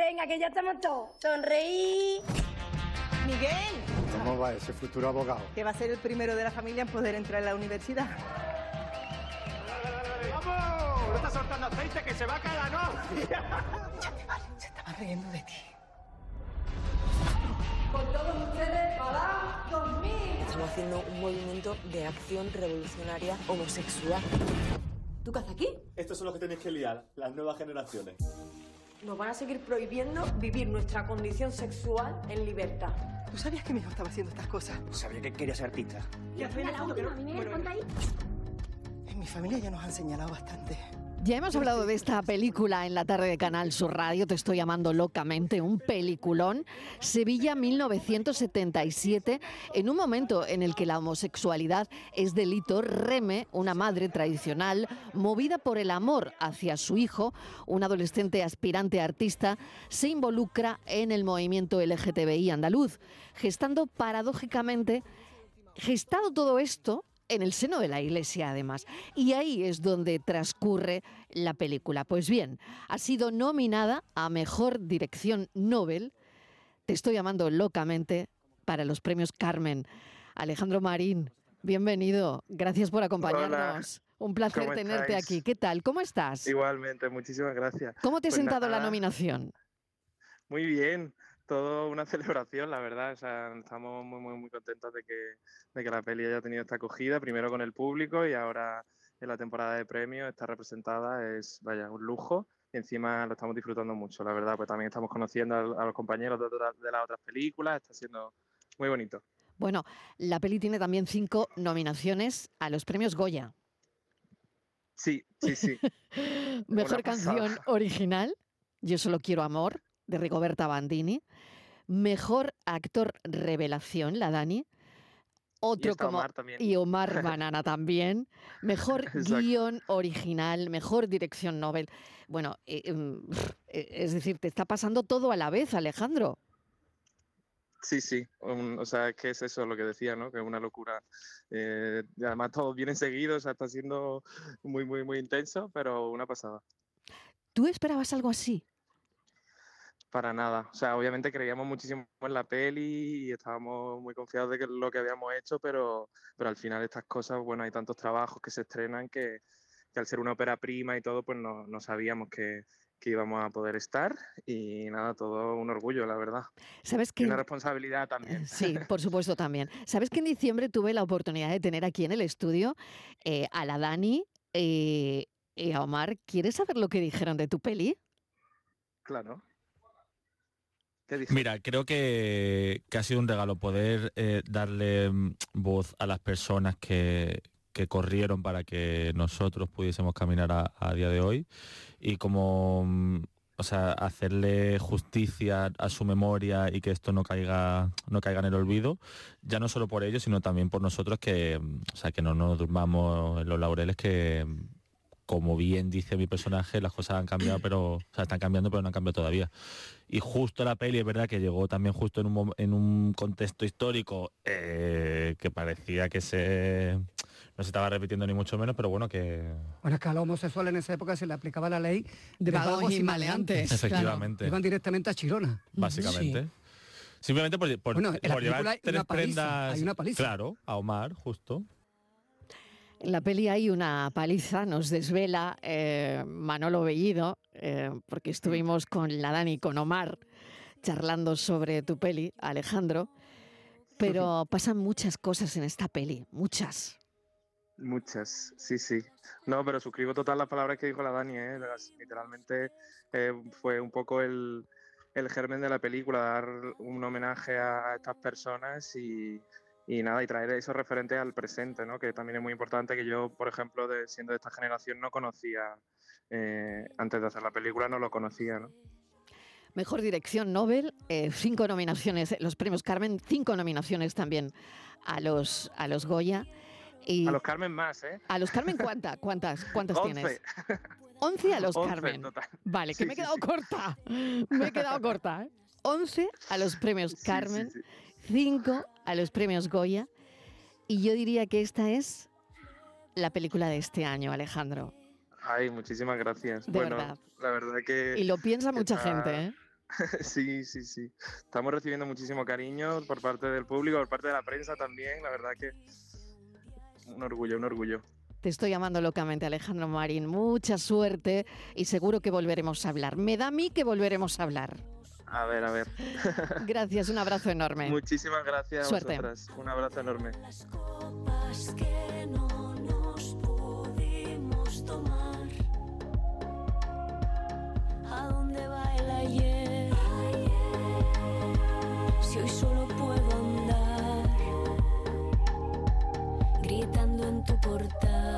Venga, que ya estamos todos. Sonreí. Miguel, ¿Cómo va ese futuro abogado? que va a ser el primero de la familia en poder entrar en la universidad. ¡Vamos! ¡No estás soltando aceite que se va a caer la novia! Se estaba riendo de ti. Estamos haciendo un movimiento de acción revolucionaria homosexual. ¿Tú qué haces aquí? Estos son los que tenéis que liar, las nuevas generaciones. Nos van a seguir prohibiendo vivir nuestra condición sexual en libertad. ¿Tú sabías que mi hijo estaba haciendo estas cosas? Sabía que quería ser artista. En mi familia ya nos han señalado bastante. Ya hemos hablado de esta película en la tarde de Canal Sur Radio, Te estoy llamando locamente, un peliculón. Sevilla 1977, en un momento en el que la homosexualidad es delito, Reme, una madre tradicional, movida por el amor hacia su hijo, un adolescente aspirante artista, se involucra en el movimiento LGTBI andaluz, gestando paradójicamente, gestado todo esto en el seno de la iglesia además. Y ahí es donde transcurre la película. Pues bien, ha sido nominada a Mejor Dirección Nobel. Te estoy llamando locamente para los premios Carmen. Alejandro Marín, bienvenido. Gracias por acompañarnos. Un placer ¿Cómo tenerte estáis? aquí. ¿Qué tal? ¿Cómo estás? Igualmente, muchísimas gracias. ¿Cómo te ha Pues sentado la nominación? Muy bien, todo una celebración, la verdad. O sea, estamos muy, muy, muy contentos de que, de que la peli haya tenido esta acogida, primero con el público y ahora en la temporada de premios está representada, es, vaya, un lujo. Y encima lo estamos disfrutando mucho, la verdad, pues también estamos conociendo a, a los compañeros de, las otras películas, está siendo muy bonito. Bueno, la peli tiene también cinco nominaciones a los premios Goya. Sí, sí, sí. Mejor canción original, Yo solo quiero amor, de Rigoberta Bandini. Mejor actor revelación, la Dani. Otro está como Omar y Omar Banana también. Mejor guion original, mejor dirección Nobel. Bueno, eh, mm, eh, es decir, te está pasando todo a la vez, Alejandro. Sí, sí, un- o sea, es que es eso lo que decía, ¿no? Que es una locura. Eh, y además todo viene seguido, o sea, está siendo muy, muy, muy intenso, pero una pasada. ¿Tú esperabas algo así? Para nada. O sea, obviamente creíamos muchísimo en la peli y estábamos muy confiados de que lo que habíamos hecho, pero, pero al final estas cosas, bueno, hay tantos trabajos que se estrenan que, que al ser una ópera prima y todo, pues no, no sabíamos que, que íbamos a poder estar y nada, todo un orgullo, la verdad. ¿Sabes Y que una responsabilidad también. Sí, por supuesto también. ¿Sabes que en diciembre tuve la oportunidad de tener aquí en el estudio eh, a la Dani eh, y a Omar? ¿Quieres saber lo que dijeron de tu peli? Claro. Mira, creo que, ha sido un regalo poder eh, darle mm, voz a las personas que, corrieron para que nosotros pudiésemos caminar a, día de hoy y como mm, o sea, hacerle justicia a su memoria y que esto no caiga, no caiga en el olvido, ya no solo por ellos, sino también por nosotros que, mm, o sea, que no nos durmamos en los laureles que como bien dice mi personaje, las cosas han cambiado, pero o sea, están cambiando, pero no han cambiado todavía. Y justo la peli es verdad que llegó también justo en un, en un contexto histórico eh, que parecía que se no se estaba repitiendo ni mucho menos, pero bueno que Bueno, es que a los homosexuales en esa época se le aplicaba la ley De vagos y maleantes. efectivamente, Iban directamente a Chirona. básicamente. Simplemente por, por- Bueno, por llevar tres paliza, prendas. hay una paliza. Claro, a Omar, justo. En la peli hay una paliza, nos desvela eh, Manolo Bellido, eh, porque estuvimos con la Dani y con Omar charlando sobre tu peli, Alejandro. Pero pasan muchas cosas en esta peli, muchas. Muchas, sí, sí. No, pero suscribo total las palabras que dijo la Dani, ¿eh? Las- literalmente eh, fue un poco el, el germen de la película, dar un homenaje a estas personas y, y nada, y traer esos referentes al presente, ¿no? Que también es muy importante que yo, por ejemplo, de, siendo de esta generación, no conocía, eh, antes de hacer la película, no lo conocía, ¿no? Mejor dirección Nobel, eh, cinco nominaciones, los premios Carmen, cinco nominaciones también a los, a los Goya. Y A los Carmen más, ¿eh? ¿A los Carmen cuánta, cuántas, cuántas Once. tienes? 11 a los Once, Carmen. total. Vale, que Sí, me he sí, quedado sí. corta. Me he quedado corta. ¿eh? 11 a los premios Sí, Carmen, 5 a los premios Goya. Y yo diría que esta es la película de este año, Alejandro. Ay, muchísimas gracias. De bueno, verdad. la verdad que... Y lo piensa mucha está- gente, ¿eh? sí, sí, sí. Estamos recibiendo muchísimo cariño por parte del público, por parte de la prensa también. La verdad que un orgullo, un orgullo. Te estoy llamando locamente, Alejandro Marín. Mucha suerte y seguro que volveremos a hablar. Me da a mí que volveremos a hablar. A ver, a ver. Gracias, un abrazo enorme. Muchísimas gracias Suerte. a vosotras. Un abrazo enorme. copas que no nos pudimos tomar. ¿A dónde va el ayer? Si hoy solo puedo andar gritando en tu portal.